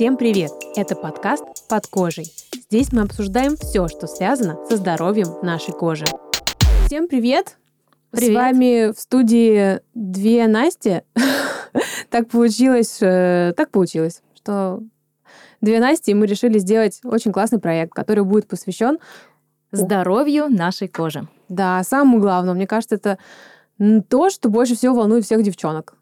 Всем привет! Это подкаст «Под кожей». Здесь мы обсуждаем все, что связано со здоровьем нашей кожи. Всем привет! Привет. С вами в студии две Насти. так получилось, э, так получилось, что две Насти, и мы решили сделать очень классный проект, который будет посвящен Здоровью нашей кожи. Да, самому главному, мне кажется, это то, что больше всего волнует всех девчонок.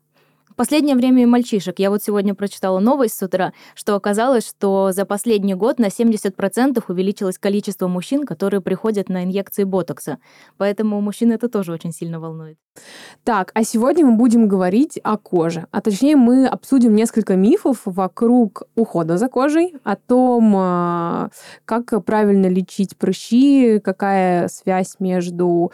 Последнее время и мальчишек. Я вот сегодня прочитала новость с утра, что оказалось, что за последний год на 70% увеличилось количество мужчин, которые приходят на инъекции ботокса. Поэтому мужчин это тоже очень сильно волнует. Так, а сегодня мы будем говорить о коже. А точнее, мы обсудим несколько мифов вокруг ухода за кожей, о том, а, как правильно лечить прыщи, какая связь между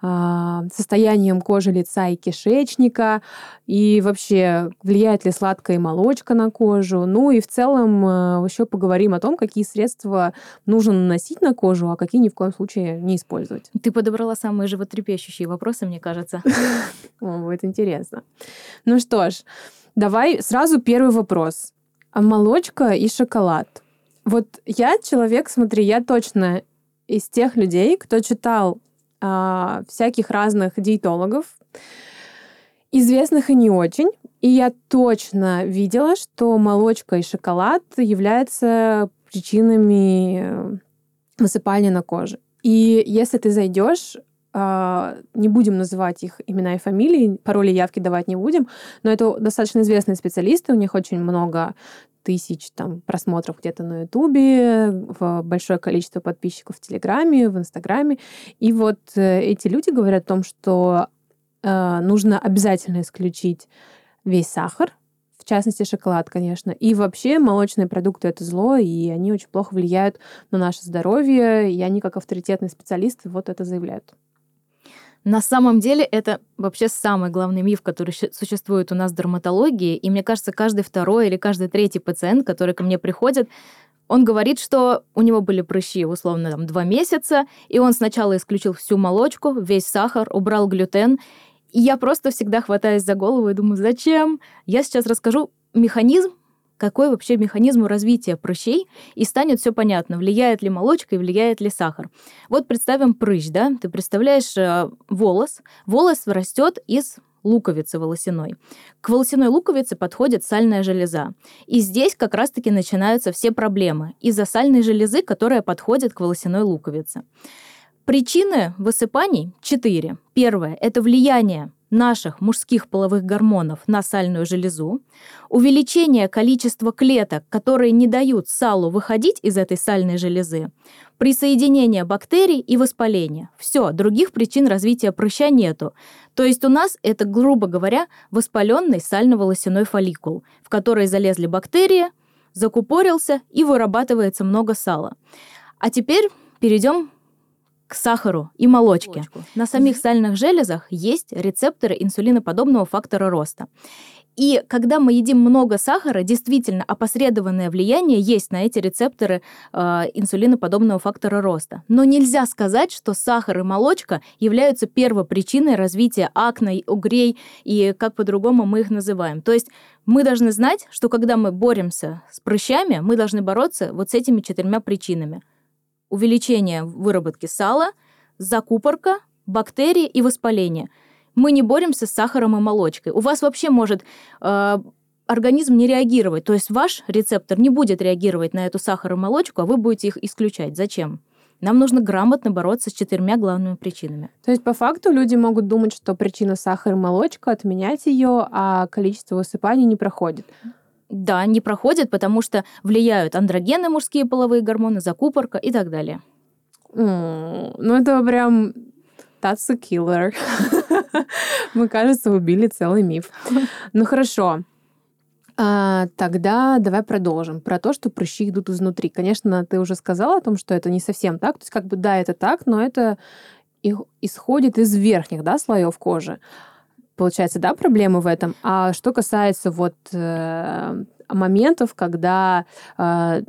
состоянием кожи лица и кишечника, и вообще влияет ли сладкая молочка на кожу. Ну и в целом а, еще поговорим о том, какие средства нужно наносить на кожу, а какие ни в коем случае не использовать. Ты подобрала самые животрепещущие вопросы, мне кажется. Будет интересно. Ну что ж, давай сразу первый вопрос. А молочка и шоколад. Вот я человек, смотри, я точно из тех людей, кто читал а, всяких разных диетологов, известных и не очень. И я точно видела, что молочка и шоколад являются причинами э, высыпания на коже. И если ты зайдешь а, не будем называть их имена и фамилии, пароли явки давать не будем, но это достаточно известные специалисты, у них очень много тысяч там, просмотров где-то на Ютубе, большое количество подписчиков в Телеграме, в Инстаграме. И вот э, эти люди говорят о том, что э, нужно обязательно исключить весь сахар, в частности шоколад, конечно. И вообще молочные продукты это зло, и они очень плохо влияют на наше здоровье, и они как авторитетные специалисты вот это заявляют. На самом деле это вообще самый главный миф, который существует у нас в дерматологии. И мне кажется, каждый второй или каждый третий пациент, который ко мне приходит, он говорит, что у него были прыщи, условно, там, два месяца, и он сначала исключил всю молочку, весь сахар, убрал глютен. И я просто всегда хватаюсь за голову и думаю, зачем? Я сейчас расскажу механизм, какой вообще механизм развития прыщей, и станет все понятно, влияет ли молочка и влияет ли сахар. Вот представим прыщ, да, ты представляешь э, волос, волос растет из луковицы волосяной. К волосяной луковице подходит сальная железа. И здесь как раз-таки начинаются все проблемы из-за сальной железы, которая подходит к волосяной луковице. Причины высыпаний четыре. Первое – это влияние наших мужских половых гормонов на сальную железу, увеличение количества клеток, которые не дают салу выходить из этой сальной железы, присоединение бактерий и воспаление. Все, других причин развития прыща нету. То есть у нас это, грубо говоря, воспаленный сально-волосяной фолликул, в который залезли бактерии, закупорился и вырабатывается много сала. А теперь перейдем к сахару и молочке. Молочку. На самих сальных железах есть рецепторы инсулиноподобного фактора роста. И когда мы едим много сахара, действительно опосредованное влияние есть на эти рецепторы э, инсулиноподобного фактора роста. Но нельзя сказать, что сахар и молочка являются первопричиной развития акне, угрей и как по-другому мы их называем. То есть мы должны знать, что когда мы боремся с прыщами, мы должны бороться вот с этими четырьмя причинами – увеличение выработки сала, закупорка, бактерии и воспаление. Мы не боремся с сахаром и молочкой. У вас вообще может э, организм не реагировать. То есть ваш рецептор не будет реагировать на эту сахар и молочку, а вы будете их исключать. Зачем? Нам нужно грамотно бороться с четырьмя главными причинами. То есть, по факту, люди могут думать, что причина сахар и молочка, отменять ее, а количество высыпаний не проходит. Да, не проходит, потому что влияют андрогены, мужские половые гормоны, закупорка и так далее. Mm, ну, это прям That's a killer. Мы, кажется, убили целый миф. Ну хорошо. А, тогда давай продолжим. Про то, что прыщи идут изнутри. Конечно, ты уже сказала о том, что это не совсем так. То есть, как бы, да, это так, но это исходит из верхних да, слоев кожи получается, да, проблемы в этом. А что касается вот э, моментов, когда э,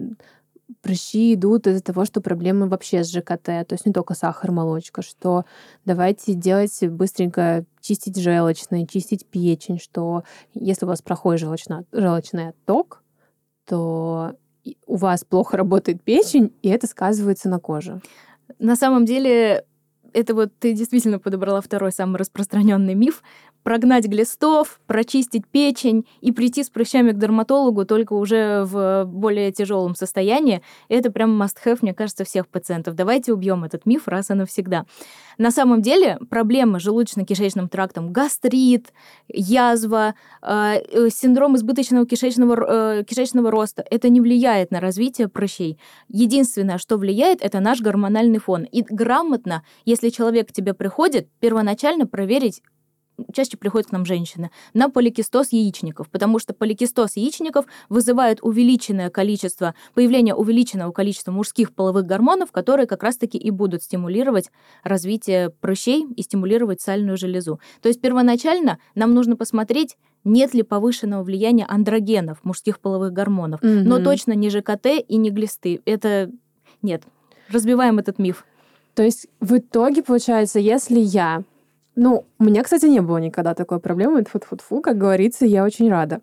прыщи идут из-за того, что проблемы вообще с ЖКТ, то есть не только сахар, молочка, что давайте делать быстренько чистить желчные, чистить печень, что если у вас проходит желчно, желчный отток, что у вас плохо работает печень, и это сказывается на коже. На самом деле, это вот ты действительно подобрала второй самый распространенный миф прогнать глистов, прочистить печень и прийти с прыщами к дерматологу только уже в более тяжелом состоянии, это прям must-have, мне кажется, всех пациентов. Давайте убьем этот миф раз и навсегда. На самом деле проблемы с желудочно-кишечным трактом, гастрит, язва, э, синдром избыточного кишечного, э, кишечного роста, это не влияет на развитие прыщей. Единственное, что влияет, это наш гормональный фон. И грамотно, если человек к тебе приходит, первоначально проверить чаще приходят к нам женщины, на поликистоз яичников, потому что поликистоз яичников вызывает увеличенное количество, появление увеличенного количества мужских половых гормонов, которые как раз-таки и будут стимулировать развитие прыщей и стимулировать сальную железу. То есть первоначально нам нужно посмотреть, нет ли повышенного влияния андрогенов, мужских половых гормонов, mm-hmm. но точно не ЖКТ и не глисты. Это нет. Разбиваем этот миф. То есть в итоге получается, если я ну, у меня, кстати, не было никогда такой проблемы. фу фу фу как говорится, я очень рада.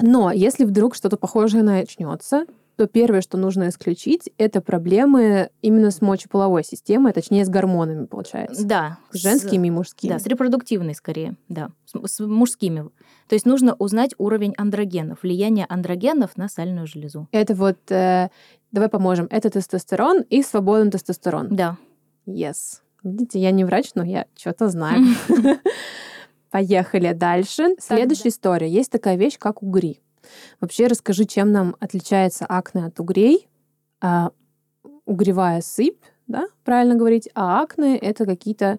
Но если вдруг что-то похожее начнется, то первое, что нужно исключить, это проблемы именно с мочеполовой системой, точнее, с гормонами, получается. Да. С женскими с, и мужскими. Да, с репродуктивной скорее, да. С, с мужскими. То есть нужно узнать уровень андрогенов, влияние андрогенов на сальную железу. Это вот, э, давай поможем, это тестостерон и свободный тестостерон. Да. Yes. Видите, я не врач, но я что-то знаю. Поехали дальше. Следующая история. Есть такая вещь, как угри. Вообще расскажи, чем нам отличается акне от угрей. А, угревая сыпь, да, правильно говорить, а акне это какие-то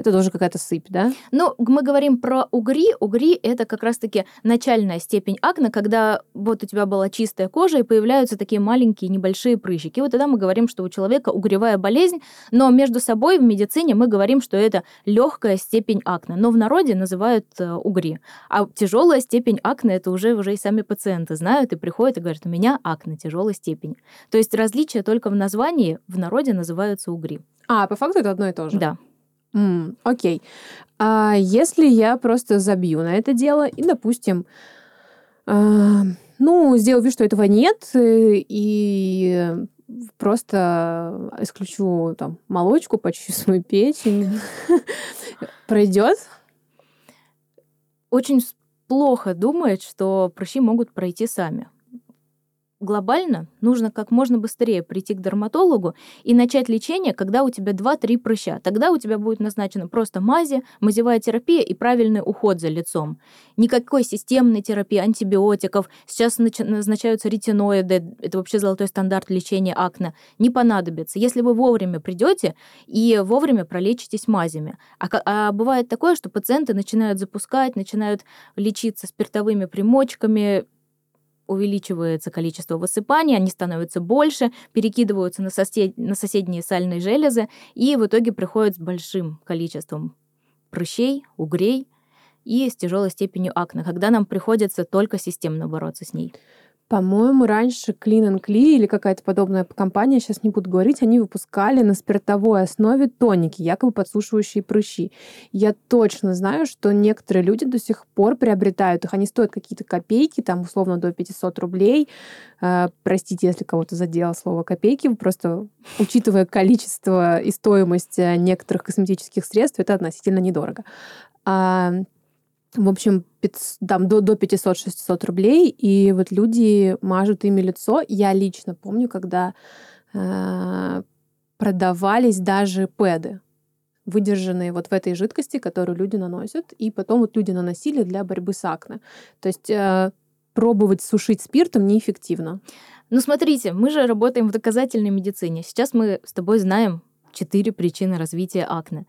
это тоже какая-то сыпь, да? Ну, мы говорим про угри. Угри — это как раз-таки начальная степень акне, когда вот у тебя была чистая кожа, и появляются такие маленькие небольшие прыщики. вот тогда мы говорим, что у человека угревая болезнь, но между собой в медицине мы говорим, что это легкая степень акне. Но в народе называют э, угри. А тяжелая степень акне — это уже, уже и сами пациенты знают и приходят и говорят, у меня акне тяжелой степени. То есть различие только в названии, в народе называются угри. А, по факту это одно и то же? Да. Mm, окей. А если я просто забью на это дело и, допустим, э, ну, сделаю вид, что этого нет, э, и просто исключу там молочку, почищу свою печень, пройдет? Очень плохо думает, что прыщи могут пройти сами глобально нужно как можно быстрее прийти к дерматологу и начать лечение, когда у тебя 2-3 прыща. Тогда у тебя будет назначена просто мази, мазевая терапия и правильный уход за лицом. Никакой системной терапии, антибиотиков. Сейчас назначаются ретиноиды, это вообще золотой стандарт лечения акне, не понадобится. Если вы вовремя придете и вовремя пролечитесь мазями. А, а бывает такое, что пациенты начинают запускать, начинают лечиться спиртовыми примочками, увеличивается количество высыпаний, они становятся больше, перекидываются на, сосед... на соседние сальные железы и в итоге приходят с большим количеством прыщей, угрей и с тяжелой степенью акне, когда нам приходится только системно бороться с ней. По-моему, раньше Clean Clee или какая-то подобная компания, сейчас не буду говорить, они выпускали на спиртовой основе тоники, якобы подсушивающие прыщи. Я точно знаю, что некоторые люди до сих пор приобретают их. Они стоят какие-то копейки, там условно до 500 рублей. Э, простите, если кого-то задело слово копейки, просто учитывая количество и стоимость э, некоторых косметических средств, это относительно недорого. В общем, там до, до 500-600 рублей, и вот люди мажут ими лицо. Я лично помню, когда э, продавались даже пэды, выдержанные вот в этой жидкости, которую люди наносят, и потом вот люди наносили для борьбы с акне. То есть э, пробовать сушить спиртом неэффективно. Ну, смотрите, мы же работаем в доказательной медицине. Сейчас мы с тобой знаем четыре причины развития акне.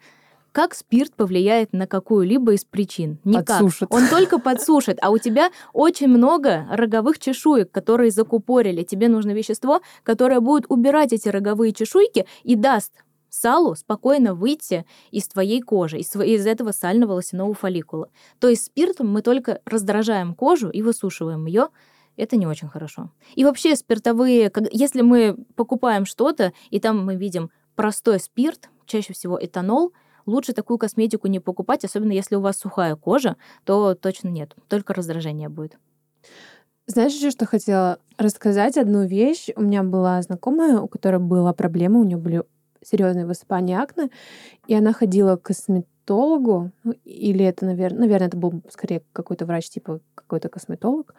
Как спирт повлияет на какую-либо из причин? Никак. Подсушит. Он только подсушит, а у тебя очень много роговых чешуек, которые закупорили. Тебе нужно вещество, которое будет убирать эти роговые чешуйки и даст салу спокойно выйти из твоей кожи, из, из этого сального волосяного фолликула. То есть спиртом мы только раздражаем кожу и высушиваем ее, это не очень хорошо. И вообще спиртовые, если мы покупаем что-то, и там мы видим простой спирт, чаще всего этанол, лучше такую косметику не покупать, особенно если у вас сухая кожа, то точно нет, только раздражение будет. Знаешь еще, что хотела рассказать одну вещь. У меня была знакомая, у которой была проблема, у нее были серьезные высыпания акне, и она ходила к косметологу, ну, или это, наверное, наверное, это был скорее какой-то врач, типа какой-то косметолог,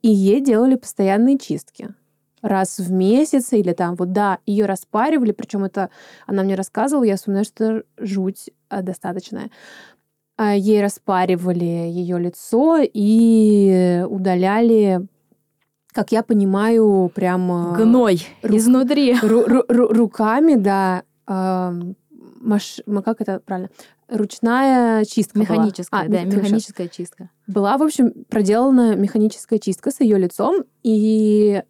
и ей делали постоянные чистки раз в месяц или там вот да ее распаривали причем это она мне рассказывала я вспоминаю что жуть а, достаточная а, ей распаривали ее лицо и удаляли как я понимаю, прям... Гной рук, изнутри. Ру, ру, ру, руками, да. Э, маш, как это правильно? Ручная чистка Механическая, была. А, да, механическая чистка. Была, в общем, проделана механическая чистка с ее лицом, и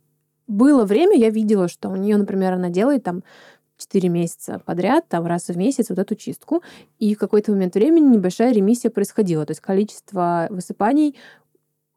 было время, я видела, что у нее, например, она делает там 4 месяца подряд, там раз в месяц вот эту чистку, и в какой-то момент времени небольшая ремиссия происходила, то есть количество высыпаний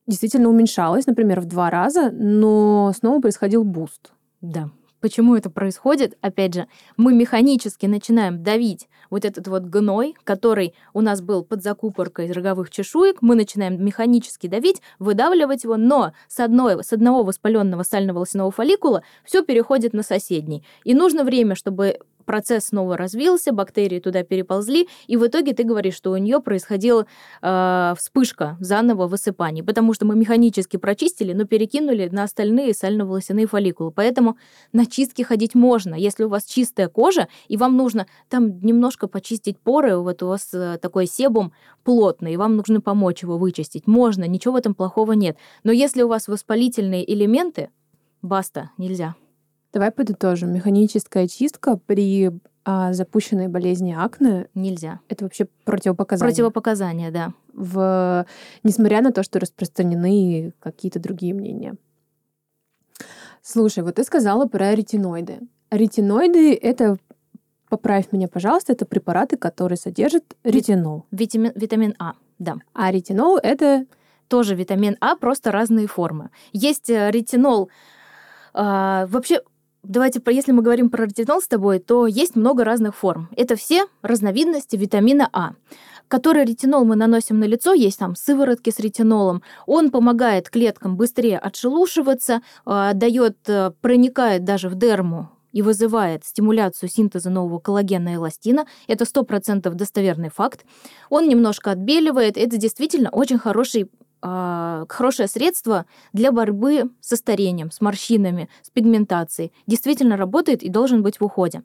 действительно уменьшалось, например, в два раза, но снова происходил boost. Да. Почему это происходит? Опять же, мы механически начинаем давить вот этот вот гной, который у нас был под закупоркой из роговых чешуек, мы начинаем механически давить, выдавливать его, но с, одной, с одного воспаленного сального волосяного фолликула все переходит на соседний. И нужно время, чтобы процесс снова развился, бактерии туда переползли, и в итоге ты говоришь, что у нее происходила э, вспышка заново высыпаний, потому что мы механически прочистили, но перекинули на остальные сально-волосяные фолликулы. Поэтому на чистки ходить можно, если у вас чистая кожа, и вам нужно там немножко почистить поры, вот у вас э, такой себум плотный, и вам нужно помочь его вычистить. Можно, ничего в этом плохого нет. Но если у вас воспалительные элементы, баста, нельзя. Давай подытожим. Механическая чистка при а, запущенной болезни акне нельзя. Это вообще противопоказание. Противопоказание, да. В... Несмотря на то, что распространены какие-то другие мнения. Слушай, вот ты сказала про ретиноиды. Ретиноиды — это, поправь меня, пожалуйста, это препараты, которые содержат ретинол. Витамин, витамин А, да. А ретинол — это... Тоже витамин А, просто разные формы. Есть э, ретинол... А, вообще Давайте, если мы говорим про ретинол с тобой, то есть много разных форм. Это все разновидности витамина А который ретинол мы наносим на лицо, есть там сыворотки с ретинолом, он помогает клеткам быстрее отшелушиваться, а, дает, э, проникает даже в дерму и вызывает стимуляцию синтеза нового коллагена и эластина. Это 100% достоверный факт. Он немножко отбеливает. Это действительно очень хороший хорошее средство для борьбы со старением, с морщинами, с пигментацией. Действительно работает и должен быть в уходе.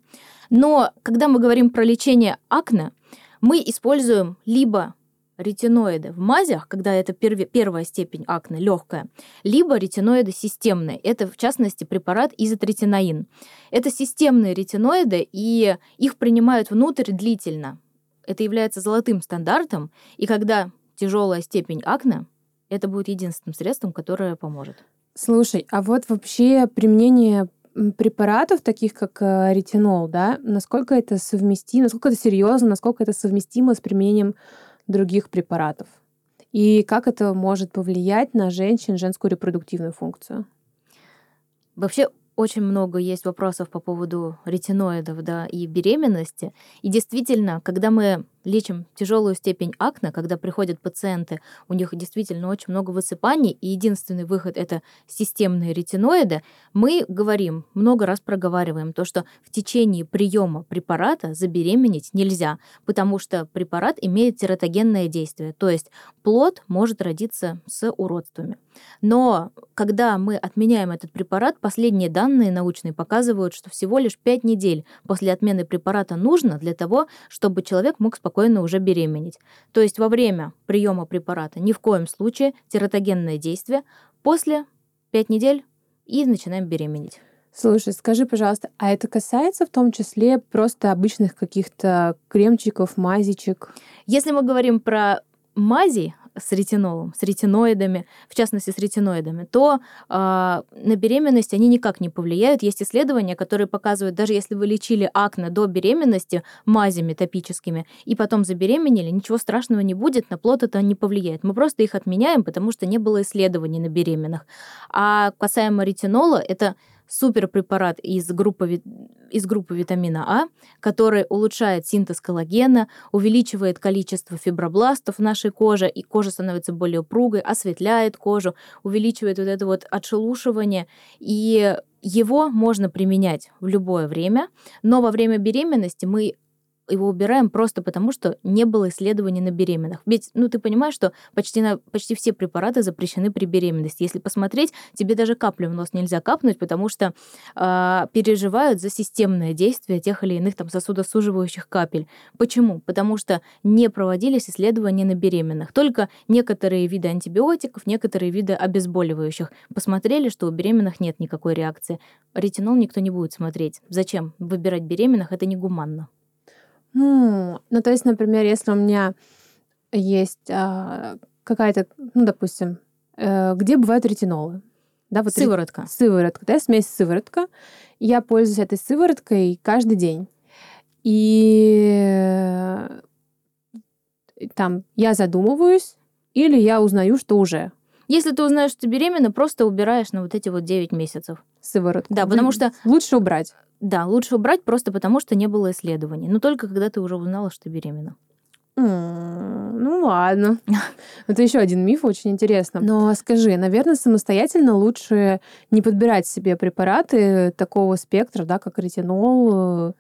Но когда мы говорим про лечение акне, мы используем либо ретиноиды в мазях, когда это перв... первая степень акне, легкая, либо ретиноиды системные. Это, в частности, препарат изотретинаин. Это системные ретиноиды, и их принимают внутрь длительно. Это является золотым стандартом, и когда тяжелая степень акне, это будет единственным средством, которое поможет. Слушай, а вот вообще применение препаратов, таких как э, ретинол, да, насколько это совместимо, насколько это серьезно, насколько это совместимо с применением других препаратов? И как это может повлиять на женщин, женскую репродуктивную функцию? Вообще очень много есть вопросов по поводу ретиноидов да, и беременности. И действительно, когда мы лечим тяжелую степень акне, когда приходят пациенты, у них действительно очень много высыпаний, и единственный выход это системные ретиноиды, мы говорим, много раз проговариваем то, что в течение приема препарата забеременеть нельзя, потому что препарат имеет тератогенное действие, то есть плод может родиться с уродствами. Но когда мы отменяем этот препарат, последние данные научные показывают, что всего лишь 5 недель после отмены препарата нужно для того, чтобы человек мог спокойно спокойно уже беременеть. То есть во время приема препарата ни в коем случае тератогенное действие, после 5 недель и начинаем беременеть. Слушай, скажи, пожалуйста, а это касается в том числе просто обычных каких-то кремчиков, мазичек? Если мы говорим про мази, с ретинолом, с ретиноидами, в частности с ретиноидами, то э, на беременность они никак не повлияют. Есть исследования, которые показывают, даже если вы лечили акне до беременности мазями топическими и потом забеременели, ничего страшного не будет, на плод это не повлияет. Мы просто их отменяем, потому что не было исследований на беременных. А касаемо ретинола, это суперпрепарат из группы, из группы витамина А, который улучшает синтез коллагена, увеличивает количество фибробластов в нашей коже, и кожа становится более упругой, осветляет кожу, увеличивает вот это вот отшелушивание. И его можно применять в любое время, но во время беременности мы его убираем просто потому, что не было исследований на беременных. Ведь, ну, ты понимаешь, что почти, на, почти все препараты запрещены при беременности. Если посмотреть, тебе даже каплю в нос нельзя капнуть, потому что э, переживают за системное действие тех или иных там сосудосуживающих капель. Почему? Потому что не проводились исследования на беременных. Только некоторые виды антибиотиков, некоторые виды обезболивающих посмотрели, что у беременных нет никакой реакции. Ретинол никто не будет смотреть. Зачем? Выбирать беременных это негуманно. Ну, ну, то есть, например, если у меня есть а, какая-то, ну, допустим, э, где бывают ретинолы? Да, вот сыворотка. Ре... Сыворотка, да, смесь сыворотка. Я пользуюсь этой сывороткой каждый день. И э, там я задумываюсь, или я узнаю, что уже. Если ты узнаешь, что ты беременна, просто убираешь на вот эти вот 9 месяцев. Сыворотку. Да, потому что... Лучше убрать. Да, лучше убрать просто потому, что не было исследований. Но только когда ты уже узнала, что беременна. ну ладно. Это еще один миф, очень интересно. Но скажи, наверное, самостоятельно лучше не подбирать себе препараты такого спектра, да, как ретинол.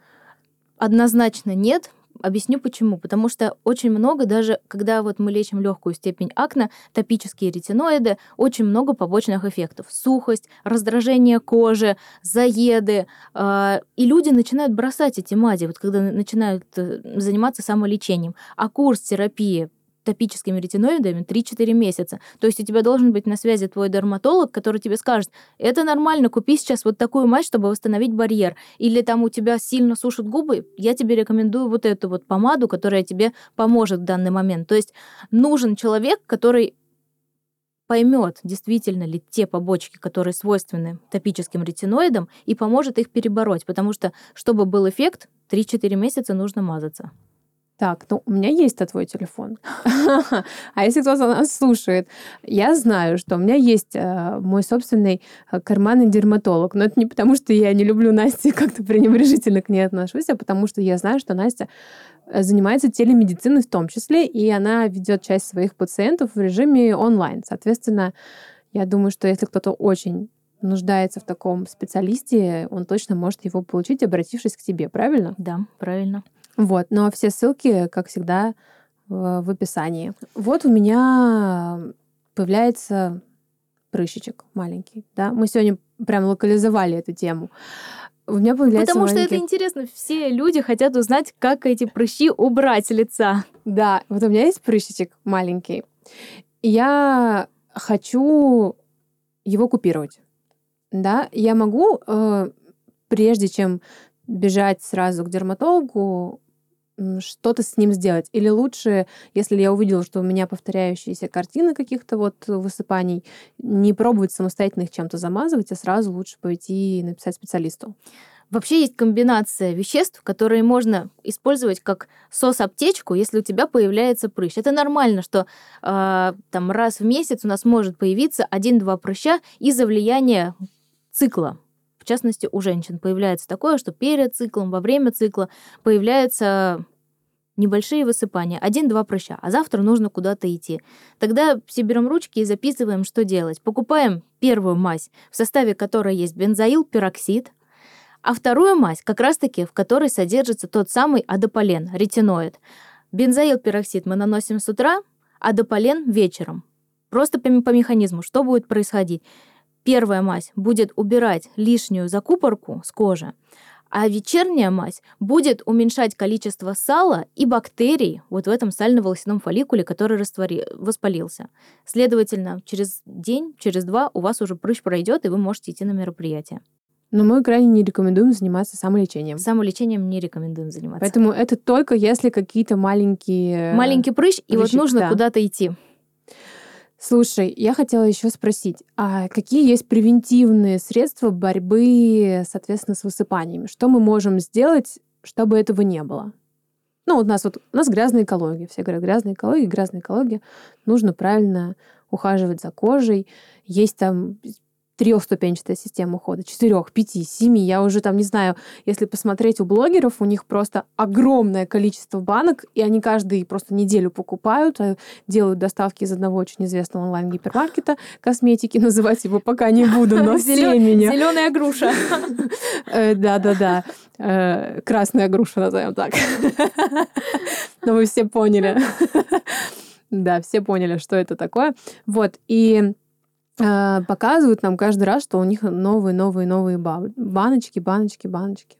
Однозначно нет, Объясню почему. Потому что очень много, даже когда вот мы лечим легкую степень акне, топические ретиноиды, очень много побочных эффектов. Сухость, раздражение кожи, заеды. Э, и люди начинают бросать эти мази, вот когда начинают э, заниматься самолечением. А курс терапии топическими ретиноидами 3-4 месяца. То есть у тебя должен быть на связи твой дерматолог, который тебе скажет, это нормально, купи сейчас вот такую мазь, чтобы восстановить барьер. Или там у тебя сильно сушат губы, я тебе рекомендую вот эту вот помаду, которая тебе поможет в данный момент. То есть нужен человек, который поймет, действительно ли те побочки, которые свойственны топическим ретиноидам, и поможет их перебороть. Потому что, чтобы был эффект, 3-4 месяца нужно мазаться. Так, ну у меня есть-то твой телефон. а если кто-то нас слушает, я знаю, что у меня есть э, мой собственный э, карманный дерматолог. Но это не потому, что я не люблю Настю, как-то пренебрежительно к ней отношусь, а потому что я знаю, что Настя э, занимается телемедициной в том числе, и она ведет часть своих пациентов в режиме онлайн. Соответственно, я думаю, что если кто-то очень нуждается в таком специалисте, он точно может его получить, обратившись к тебе, правильно? Да, правильно. Вот, но все ссылки, как всегда, в описании. Вот у меня появляется прыщичек маленький, да. Мы сегодня прям локализовали эту тему. У меня появляется Потому маленький... что это интересно. Все люди хотят узнать, как эти прыщи убрать с лица. Да, вот у меня есть прыщичек маленький. И я хочу его купировать. Да, я могу, э, прежде чем бежать сразу к дерматологу, что-то с ним сделать. Или лучше, если я увидела, что у меня повторяющиеся картины каких-то вот высыпаний, не пробовать самостоятельно их чем-то замазывать, а сразу лучше пойти и написать специалисту. Вообще есть комбинация веществ, которые можно использовать как сос-аптечку, если у тебя появляется прыщ. Это нормально, что э, там раз в месяц у нас может появиться один-два прыща из-за влияния цикла частности, у женщин появляется такое, что перед циклом, во время цикла появляются небольшие высыпания, один-два прыща, а завтра нужно куда-то идти. Тогда все берем ручки и записываем, что делать. Покупаем первую мазь, в составе которой есть бензоил, пероксид, а вторую мазь как раз-таки, в которой содержится тот самый адополен, ретиноид. Бензоил, пероксид мы наносим с утра, адополен вечером. Просто по, механизму, что будет происходить первая мазь будет убирать лишнюю закупорку с кожи, а вечерняя мазь будет уменьшать количество сала и бактерий вот в этом сально-волосяном фолликуле, который раствори... воспалился. Следовательно, через день, через два у вас уже прыщ пройдет, и вы можете идти на мероприятие. Но мы крайне не рекомендуем заниматься самолечением. Самолечением не рекомендуем заниматься. Поэтому это только если какие-то маленькие... Маленький прыщ, прыщик, и вот нужно да. куда-то идти. Слушай, я хотела еще спросить, а какие есть превентивные средства борьбы, соответственно, с высыпаниями? Что мы можем сделать, чтобы этого не было? Ну, у нас вот у нас грязная экология. Все говорят, грязная экология, грязная экология. Нужно правильно ухаживать за кожей. Есть там трехступенчатая система ухода, четырех, пяти, семи. Я уже там не знаю, если посмотреть у блогеров, у них просто огромное количество банок, и они каждый просто неделю покупают, э, делают доставки из одного очень известного онлайн-гипермаркета косметики, называть его пока не буду, но все меня... Зеленая груша. Э, да-да-да. Э, красная груша, назовем так. Но вы все поняли. Да, все поняли, что это такое. Вот, и показывают нам каждый раз, что у них новые, новые, новые баночки, баночки, баночки.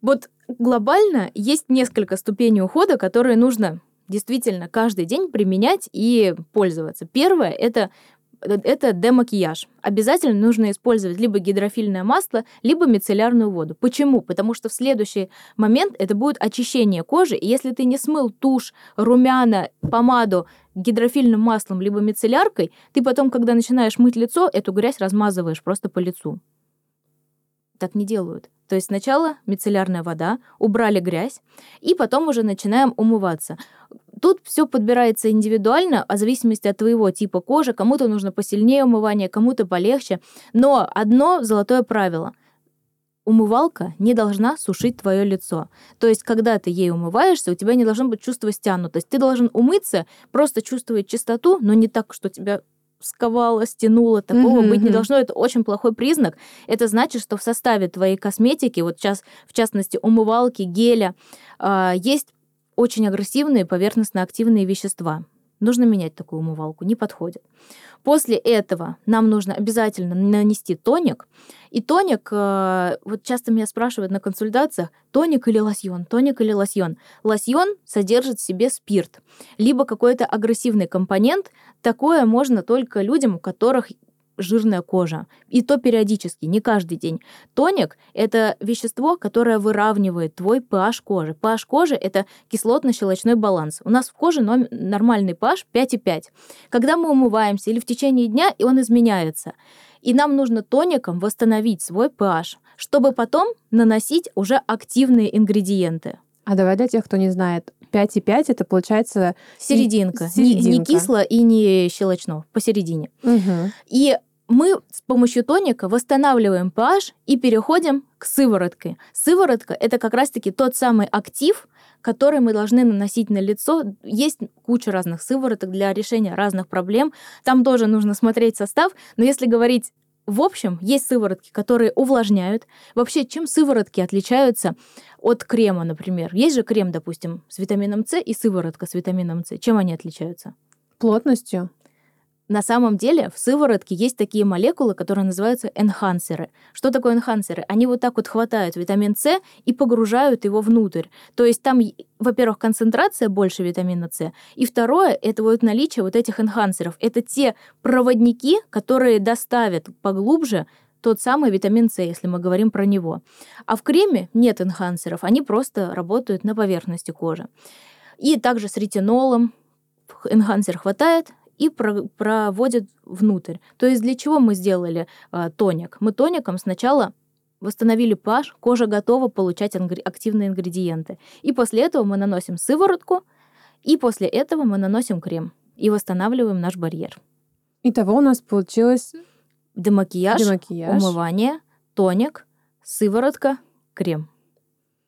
Вот глобально есть несколько ступеней ухода, которые нужно действительно каждый день применять и пользоваться. Первое — это это демакияж. Обязательно нужно использовать либо гидрофильное масло, либо мицеллярную воду. Почему? Потому что в следующий момент это будет очищение кожи, и если ты не смыл тушь, румяна, помаду гидрофильным маслом либо мицелляркой, ты потом, когда начинаешь мыть лицо, эту грязь размазываешь просто по лицу. Так не делают. То есть сначала мицеллярная вода, убрали грязь, и потом уже начинаем умываться. Тут все подбирается индивидуально, а в зависимости от твоего типа кожи. Кому-то нужно посильнее умывание, кому-то полегче. Но одно золотое правило умывалка не должна сушить твое лицо. То есть, когда ты ей умываешься, у тебя не должно быть чувства стянутости. Ты должен умыться, просто чувствовать чистоту, но не так, что тебя сковало, стянуло, такого mm-hmm. быть не должно. Это очень плохой признак. Это значит, что в составе твоей косметики, вот сейчас, в частности, умывалки, геля, э, есть очень агрессивные поверхностно-активные вещества. Нужно менять такую умывалку, не подходит. После этого нам нужно обязательно нанести тоник. И тоник, э, вот часто меня спрашивают на консультациях, тоник или лосьон, тоник или лосьон. Лосьон содержит в себе спирт, либо какой-то агрессивный компонент. Такое можно только людям, у которых жирная кожа. И то периодически, не каждый день. Тоник — это вещество, которое выравнивает твой pH кожи. pH кожи — это кислотно-щелочной баланс. У нас в коже нормальный pH 5,5. Когда мы умываемся или в течение дня, и он изменяется. И нам нужно тоником восстановить свой pH, чтобы потом наносить уже активные ингредиенты. А давай для тех, кто не знает, 5,5 это получается серединка. серединка. Не, не кисло и не щелочно, посередине. Угу. И мы с помощью тоника восстанавливаем pH и переходим к сыворотке. Сыворотка — это как раз-таки тот самый актив, который мы должны наносить на лицо. Есть куча разных сывороток для решения разных проблем. Там тоже нужно смотреть состав. Но если говорить в общем, есть сыворотки, которые увлажняют. Вообще, чем сыворотки отличаются от крема, например? Есть же крем, допустим, с витамином С и сыворотка с витамином С. Чем они отличаются? Плотностью. На самом деле в сыворотке есть такие молекулы, которые называются энхансеры. Что такое энхансеры? Они вот так вот хватают витамин С и погружают его внутрь. То есть там, во-первых, концентрация больше витамина С, и второе — это вот наличие вот этих энхансеров. Это те проводники, которые доставят поглубже тот самый витамин С, если мы говорим про него. А в креме нет энхансеров, они просто работают на поверхности кожи. И также с ретинолом энхансер хватает, и про проводят внутрь. То есть для чего мы сделали э, тоник? Мы тоником сначала восстановили pH, кожа готова получать активные ингредиенты. И после этого мы наносим сыворотку, и после этого мы наносим крем и восстанавливаем наш барьер. Итого у нас получилось демакияж, демакияж. умывание, тоник, сыворотка, крем.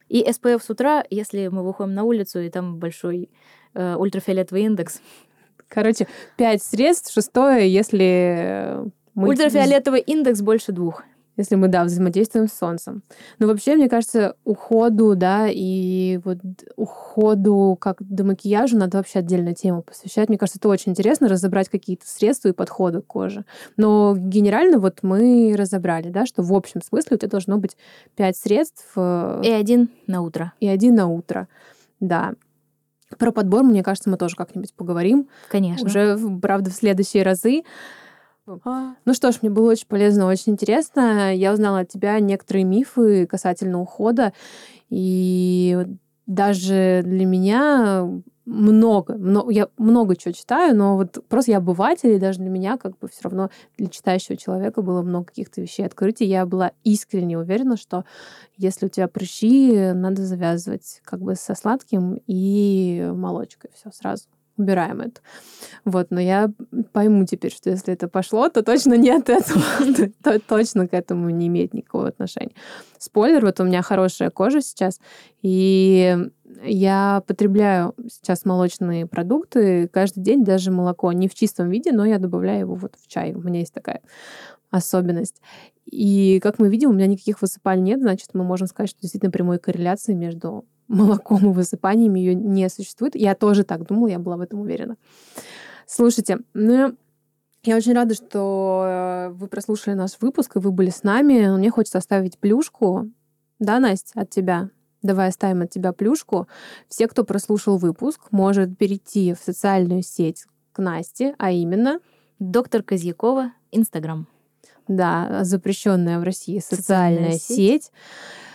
И SPF с утра, если мы выходим на улицу, и там большой э, ультрафиолетовый индекс, Короче, пять средств, шестое, если мы... Ультрафиолетовый индекс больше двух. Если мы, да, взаимодействуем с Солнцем. Но вообще, мне кажется, уходу, да, и вот уходу как до макияжа надо вообще отдельную тему посвящать. Мне кажется, это очень интересно, разобрать какие-то средства и подходы к коже. Но генерально вот мы разобрали, да, что в общем смысле у тебя должно быть пять средств. Э, и один на утро. И один на утро, да. Про подбор, мне кажется, мы тоже как-нибудь поговорим. Конечно. Уже, правда, в следующие разы. А. Ну что ж, мне было очень полезно, очень интересно. Я узнала от тебя некоторые мифы касательно ухода. И даже для меня много, много, я много чего читаю, но вот просто я обыватель, и даже для меня как бы все равно для читающего человека было много каких-то вещей открытий. Я была искренне уверена, что если у тебя прыщи, надо завязывать как бы со сладким и молочкой все сразу. Убираем это. Вот, но я пойму теперь, что если это пошло, то точно не от этого, то точно к этому не имеет никакого отношения. Спойлер, вот у меня хорошая кожа сейчас, и я потребляю сейчас молочные продукты каждый день, даже молоко, не в чистом виде, но я добавляю его вот в чай. У меня есть такая особенность. И, как мы видим, у меня никаких высыпаний нет, значит, мы можем сказать, что действительно прямой корреляции между молоком и высыпаниями ее не существует. Я тоже так думала, я была в этом уверена. Слушайте, ну, я очень рада, что э, вы прослушали наш выпуск, и вы были с нами. Мне хочется оставить плюшку. Да, Настя, от тебя? Давай оставим от тебя плюшку. Все, кто прослушал выпуск, может перейти в социальную сеть к Насте, а именно... Доктор Козьякова, Инстаграм. Да, запрещенная в России социальная, социальная сеть. сеть.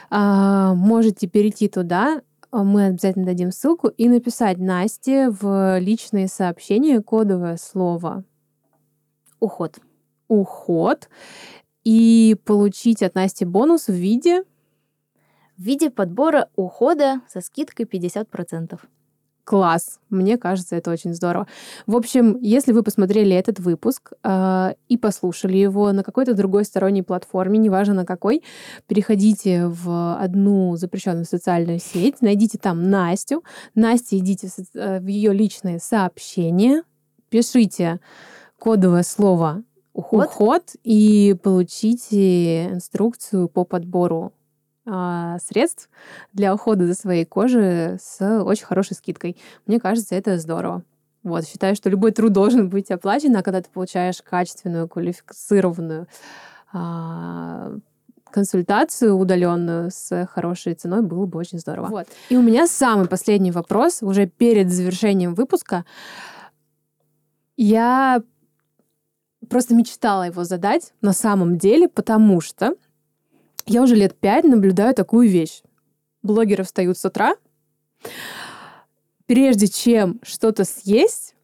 А, можете перейти туда, мы обязательно дадим ссылку и написать Насте в личные сообщения кодовое слово уход. Уход. И получить от Насти бонус в виде в виде подбора ухода со скидкой 50% класс. Мне кажется, это очень здорово. В общем, если вы посмотрели этот выпуск э, и послушали его на какой-то другой сторонней платформе, неважно на какой, переходите в одну запрещенную социальную сеть, найдите там Настю. Настя, идите в, э, в ее личные сообщения, пишите кодовое слово уход, уход и получите инструкцию по подбору средств для ухода за своей кожей с очень хорошей скидкой. Мне кажется, это здорово. Вот, считаю, что любой труд должен быть оплачен, а когда ты получаешь качественную, квалифицированную а, консультацию удаленную с хорошей ценой, было бы очень здорово. Вот. И у меня самый последний вопрос, уже перед завершением выпуска. Я просто мечтала его задать на самом деле, потому что я уже лет пять наблюдаю такую вещь. Блогеры встают с утра, прежде чем что-то съесть,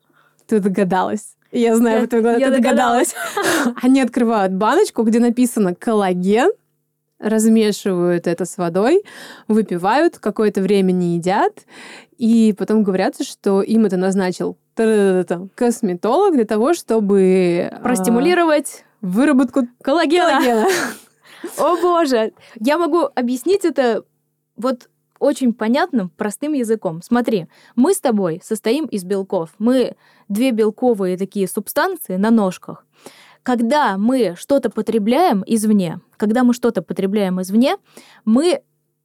ты догадалась. Я знаю, я, ты, я ты догадалась. догадалась. Они открывают баночку, где написано коллаген, размешивают это с водой, выпивают, какое-то время не едят, и потом говорят, что им это назначил косметолог для того, чтобы... А, Простимулировать выработку коллагена. коллагена. О боже! Я могу объяснить это вот очень понятным, простым языком. Смотри, мы с тобой состоим из белков. Мы две белковые такие субстанции на ножках. Когда мы что-то потребляем извне, когда мы что-то потребляем извне, мы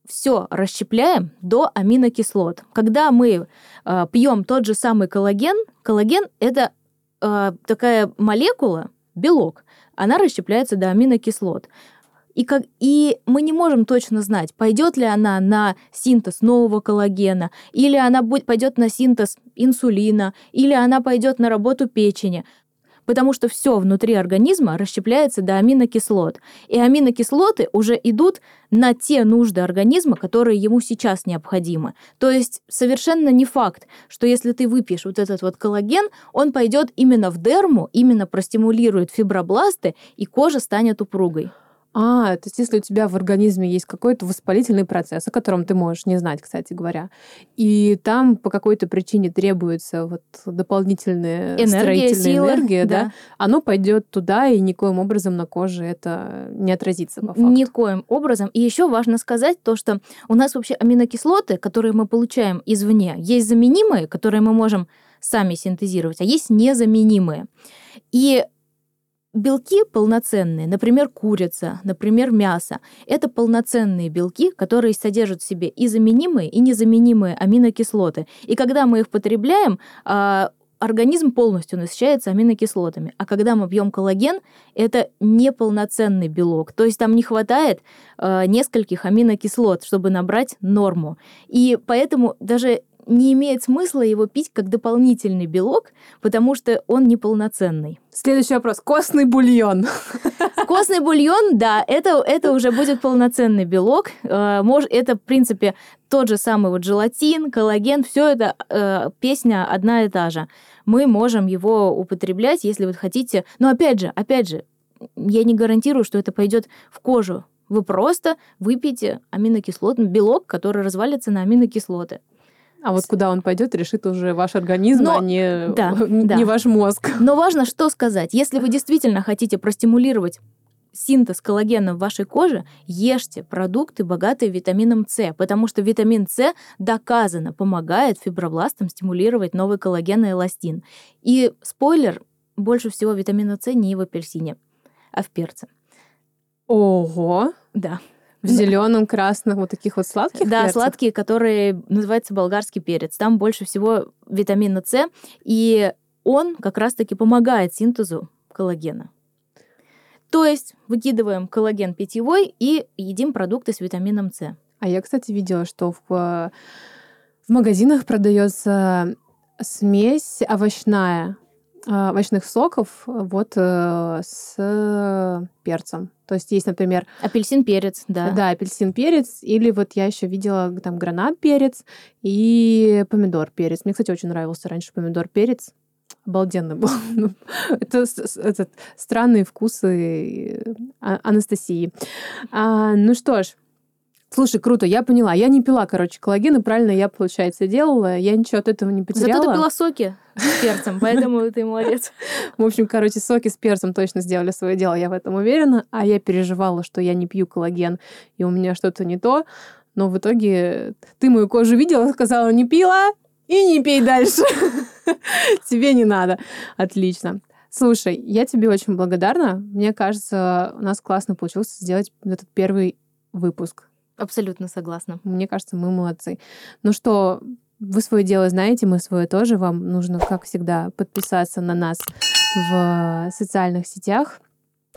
все расщепляем до аминокислот. Когда мы э, пьем тот же самый коллаген, коллаген это э, такая молекула, белок, она расщепляется до аминокислот. И, как, и мы не можем точно знать, пойдет ли она на синтез нового коллагена, или она будет, пойдет на синтез инсулина, или она пойдет на работу печени потому что все внутри организма расщепляется до аминокислот. И аминокислоты уже идут на те нужды организма, которые ему сейчас необходимы. То есть совершенно не факт, что если ты выпьешь вот этот вот коллаген, он пойдет именно в дерму, именно простимулирует фибробласты, и кожа станет упругой. А, то есть если у тебя в организме есть какой-то воспалительный процесс, о котором ты можешь не знать, кстати говоря, и там по какой-то причине требуется вот дополнительная энергия, строительная сила, энергия, да. да, оно пойдет туда, и никоим образом на коже это не отразится по факту. Никоим образом. И еще важно сказать то, что у нас вообще аминокислоты, которые мы получаем извне, есть заменимые, которые мы можем сами синтезировать, а есть незаменимые. И Белки полноценные, например, курица, например, мясо, это полноценные белки, которые содержат в себе и заменимые, и незаменимые аминокислоты. И когда мы их потребляем, а, организм полностью насыщается аминокислотами. А когда мы пьем коллаген, это неполноценный белок. То есть там не хватает э, нескольких аминокислот, чтобы набрать норму. И поэтому даже не имеет смысла его пить как дополнительный белок, потому что он неполноценный. Следующий вопрос. Костный бульон. Костный бульон, да, это, это уже будет полноценный белок. Э, это, в принципе, тот же самый вот желатин, коллаген, все это э, песня одна и та же. Мы можем его употреблять, если вы хотите. Но опять же, опять же, я не гарантирую, что это пойдет в кожу. Вы просто выпьете аминокислотный белок, который развалится на аминокислоты. А вот куда он пойдет, решит уже ваш организм, Но- а не, да, не да. ваш мозг. Но важно что сказать. Если вы действительно хотите простимулировать синтез коллагена в вашей коже, ешьте продукты, богатые витамином С, потому что витамин С доказано помогает фибробластам стимулировать новый коллаген и эластин. И спойлер, больше всего витамина С не в апельсине, а в перце. Ого! Да. В зеленом, красном, вот таких вот сладких Да, перцах? сладкие, которые называются болгарский перец. Там больше всего витамина С, и он как раз-таки помогает синтезу коллагена. То есть выкидываем коллаген питьевой и едим продукты с витамином С. А я, кстати, видела, что в, в магазинах продается смесь овощная, э, овощных соков вот э, с перцем. То есть есть, например, Апельсин, перец, да. да, апельсин перец, или вот я еще видела там гранат перец и помидор перец. Мне, кстати, очень нравился раньше помидор перец. Обалденно был. Ну, Это этот, странные вкусы э, А- Анастасии. А, ну что ж, слушай, круто, я поняла. Я не пила, короче, коллаген, и правильно я, получается, делала. Я ничего от этого не потеряла. Зато ты пила соки с перцем, поэтому ты молодец. В общем, короче, соки с перцем точно сделали свое дело, я в этом уверена. А я переживала, что я не пью коллаген, и у меня что-то не то. Но в итоге ты мою кожу видела, сказала, не пила, и не пей дальше. Тебе не надо. Отлично. Слушай, я тебе очень благодарна. Мне кажется, у нас классно получилось сделать этот первый выпуск. Абсолютно согласна. Мне кажется, мы молодцы. Ну что, вы свое дело знаете, мы свое тоже. Вам нужно, как всегда, подписаться на нас в социальных сетях.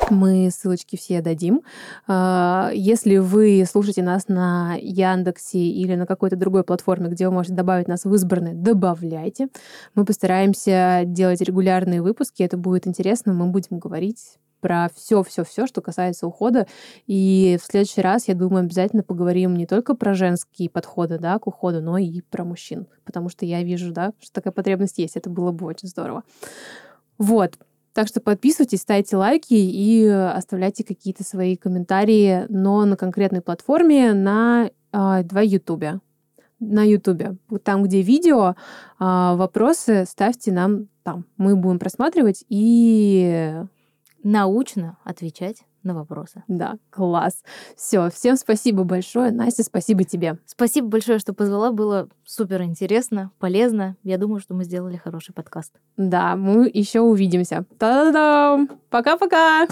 Мы ссылочки все дадим. А, Если вы слушаете нас на Яндексе или на какой-то другой платформе, где вы можете добавить нас в избранные, добавляйте. Мы постараемся делать регулярные выпуски. Это будет интересно. Мы будем говорить про все-все-все, что касается ухода. И в следующий раз, я думаю, обязательно поговорим не только про женские подходы да, к уходу, но и про мужчин. Потому что я вижу, да, что такая потребность есть. Это было бы очень здорово. Вот. Так что подписывайтесь, ставьте лайки и оставляйте какие-то свои комментарии, но на конкретной платформе на а, два Ютубе. На Ютубе. Там, где видео, а, вопросы ставьте нам там. Мы будем просматривать и Научно отвечать на вопросы. Да, класс. Все, всем спасибо большое. Настя, спасибо тебе. Спасибо большое, что позвала. Было супер интересно, полезно. Я думаю, что мы сделали хороший подкаст. Да, мы еще увидимся. Та-да-дам! Пока-пока!